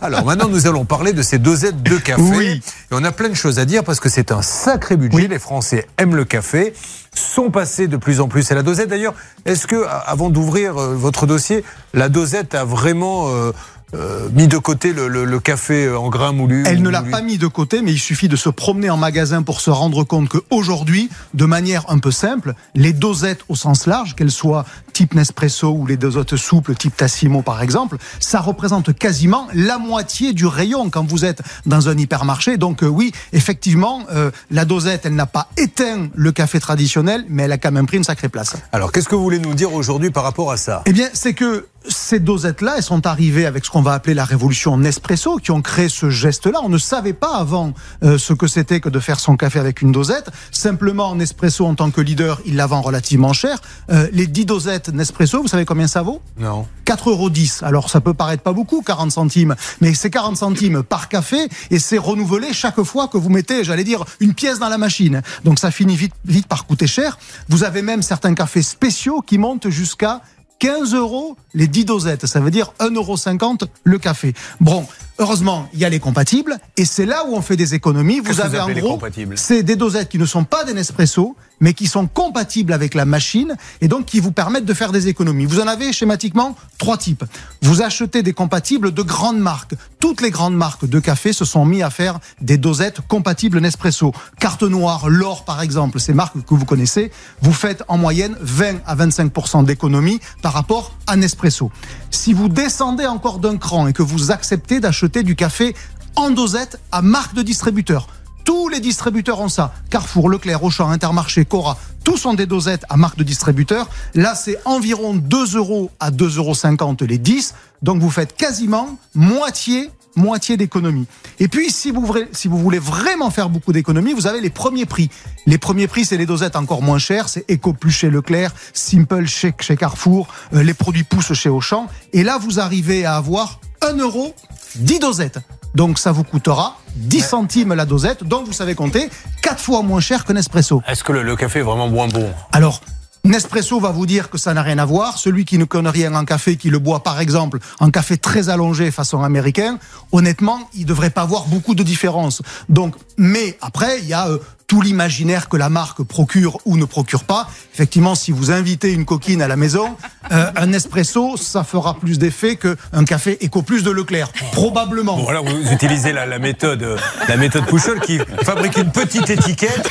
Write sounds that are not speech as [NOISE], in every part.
Alors maintenant, nous allons parler de ces dosettes de café. Oui. Et on a plein de choses à dire parce que c'est un sacré budget. Les Français aiment le café, sont passés de plus en plus à la dosette. D'ailleurs, est-ce que, avant d'ouvrir euh, votre dossier, la dosette a vraiment euh, euh, mis de côté le, le- le café en grains moulus Elle ne l'a moulu pas mis de côté, mais il suffit de se promener en magasin pour se rendre compte qu'aujourd'hui, de manière un peu simple, les dosettes au sens large, qu'elles soient type Nespresso ou les dosettes souples type Tassimo par exemple, ça représente quasiment la moitié du rayon quand vous êtes dans un hypermarché. Donc euh, oui, effectivement, euh, la dosette, elle n'a pas éteint le café traditionnel, mais elle a quand même pris une sacrée place. Alors, qu'est-ce que vous voulez nous dire aujourd'hui par rapport à ça? Eh bien, c'est que ces dosettes-là, elles sont arrivées avec ce qu'on va appeler la révolution Nespresso, qui ont créé ce geste-là. On ne savait pas avant euh, ce que c'était que de faire son café avec une dosette. Simplement, Nespresso, en tant que leader, il la vend relativement cher. Euh, les 10 dosettes Nespresso, vous savez combien ça vaut? Non. 4,10 euros. Alors ça peut paraître pas beaucoup, 40 centimes, mais c'est 40 centimes par café et c'est renouvelé chaque fois que vous mettez, j'allais dire, une pièce dans la machine. Donc ça finit vite, vite par coûter cher. Vous avez même certains cafés spéciaux qui montent jusqu'à 15 euros les 10 dosettes. Ça veut dire 1,50 euros le café. Bon, heureusement, il y a les compatibles et c'est là où on fait des économies. Vous avez vous en appelez les gros, c'est des dosettes qui ne sont pas des Nespresso, mais qui sont compatibles avec la machine et donc qui vous permettent de faire des économies. Vous en avez schématiquement trois types. Vous achetez des compatibles de grandes marques. Toutes les grandes marques de café se sont mis à faire des dosettes compatibles Nespresso. Carte Noire, L'Or par exemple, ces marques que vous connaissez, vous faites en moyenne 20 à 25% d'économie par rapport à Nespresso. Si vous descendez encore d'un cran et que vous acceptez d'acheter du café en dosette à marque de distributeur, tous les distributeurs ont ça. Carrefour, Leclerc, Auchan, Intermarché, Cora, tous ont des dosettes à marque de distributeur. Là, c'est environ 2 euros à 2,50 euros les 10. Donc, vous faites quasiment moitié moitié d'économie. Et puis, si vous, voulez- vraiment faire beaucoup d'économies, vous avez les premiers prix. Les premiers prix, c'est les dosettes encore moins chères. C'est Eco Plus chez Leclerc, Simple chez, chez Carrefour, euh, les produits pouces chez Auchan. Et là, vous arrivez à avoir 1 euro 10 dosettes. Donc, ça vous coûtera 10 centimes la dosette. Donc, vous savez compter 4 fois moins cher que Nespresso. Est-ce que le, le café est vraiment moins bon? Alors, Nespresso va vous dire que ça n'a rien à voir. Celui qui ne connaît rien en café, qui le boit par exemple en café très allongé façon américain, honnêtement, il devrait pas avoir beaucoup de différence. Donc, mais après, il y a euh, tout l'imaginaire que la marque procure ou ne procure pas. Effectivement, si vous invitez une coquine à la maison, euh, un espresso, ça fera plus d'effet qu'un café Eco Plus de Leclerc, probablement. Bon, voilà, vous utilisez la, la méthode, euh, la méthode Pouchol qui fabrique une petite étiquette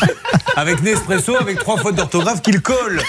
avec Nespresso, avec trois fautes d'orthographe qu'il colle.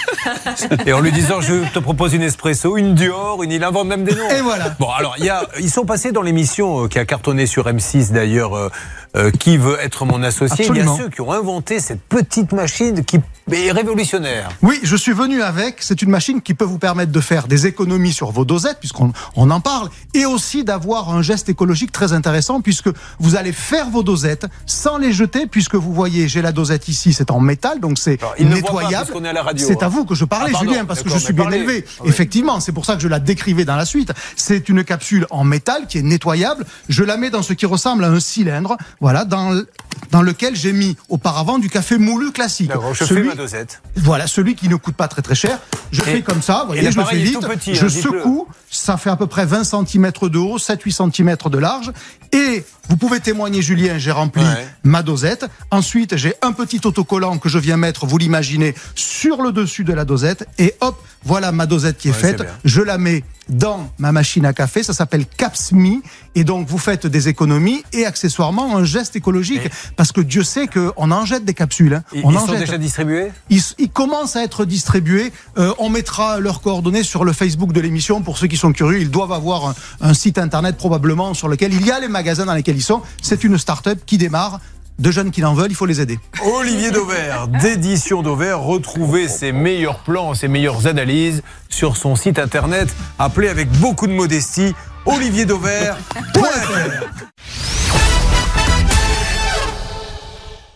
Et en lui disant, je te propose une Espresso, une Dior, une, il invente même des noms. Et voilà. Bon, alors, il y a, ils sont passés dans l'émission euh, qui a cartonné sur M6 d'ailleurs, euh, euh, Qui veut être mon associé Absolument. Il y a ceux qui ont inventé cette petite machine qui est révolutionnaire. Oui, je suis venu avec. C'est une machine qui peut vous permettre de faire des économies sur vos dosettes, puisqu'on on en parle, et aussi d'avoir un geste écologique très intéressant, puisque vous allez faire vos dosettes sans les jeter, puisque vous voyez, j'ai la dosette ici, c'est en métal, donc c'est nettoyable. parce qu'on est à la radio, C'est hein. à vous que je parlais, Ah, pardon, Julien, parce que je suis mais bien parlez. élevé. Oui. Effectivement, c'est pour ça que je la décrivais dans la suite. C'est une capsule en métal qui est nettoyable. Je la mets dans ce qui ressemble à un cylindre, voilà, dans, dans lequel j'ai mis auparavant du café moulu classique. Je Celui- fais ma dosette. voilà, celui qui ne coûte pas très très cher. Je Et- fais comme ça, vous voyez, je le fais vite. petit, je hein, dites-le. secoue, ça fait à peu près 20 cm de haut, 7-8 cm de large. Et vous pouvez témoigner, Julien, j'ai rempli Ouais. ma dosette. Ensuite, j'ai un petit autocollant que je viens mettre, vous l'imaginez, sur le dessus de la dosette. Et hop, voilà ma dosette qui est Ouais, faite. Je la mets dans ma machine à café. Ça s'appelle Capsme. Et donc, vous faites des économies et accessoirement un geste écologique. Parce que Dieu sait qu'on en jette des capsules. hein. Ils, On ils en sont jette. déjà distribués? Ils, ils commencent à être distribués. Euh, on mettra leurs coordonnées sur le Facebook de l'émission pour ceux qui sont curieux. Ils doivent avoir un, un site internet probablement sur lequel il y a les magasins dans lesquels C'est une start-up qui démarre. De jeunes qui l'en veulent, il faut les aider. Olivier Dauvert, [LAUGHS] d'édition Dauvert, retrouvez ses meilleurs plans, ses meilleures analyses sur son site internet, appelé avec beaucoup de modestie olivierdauvert.fr.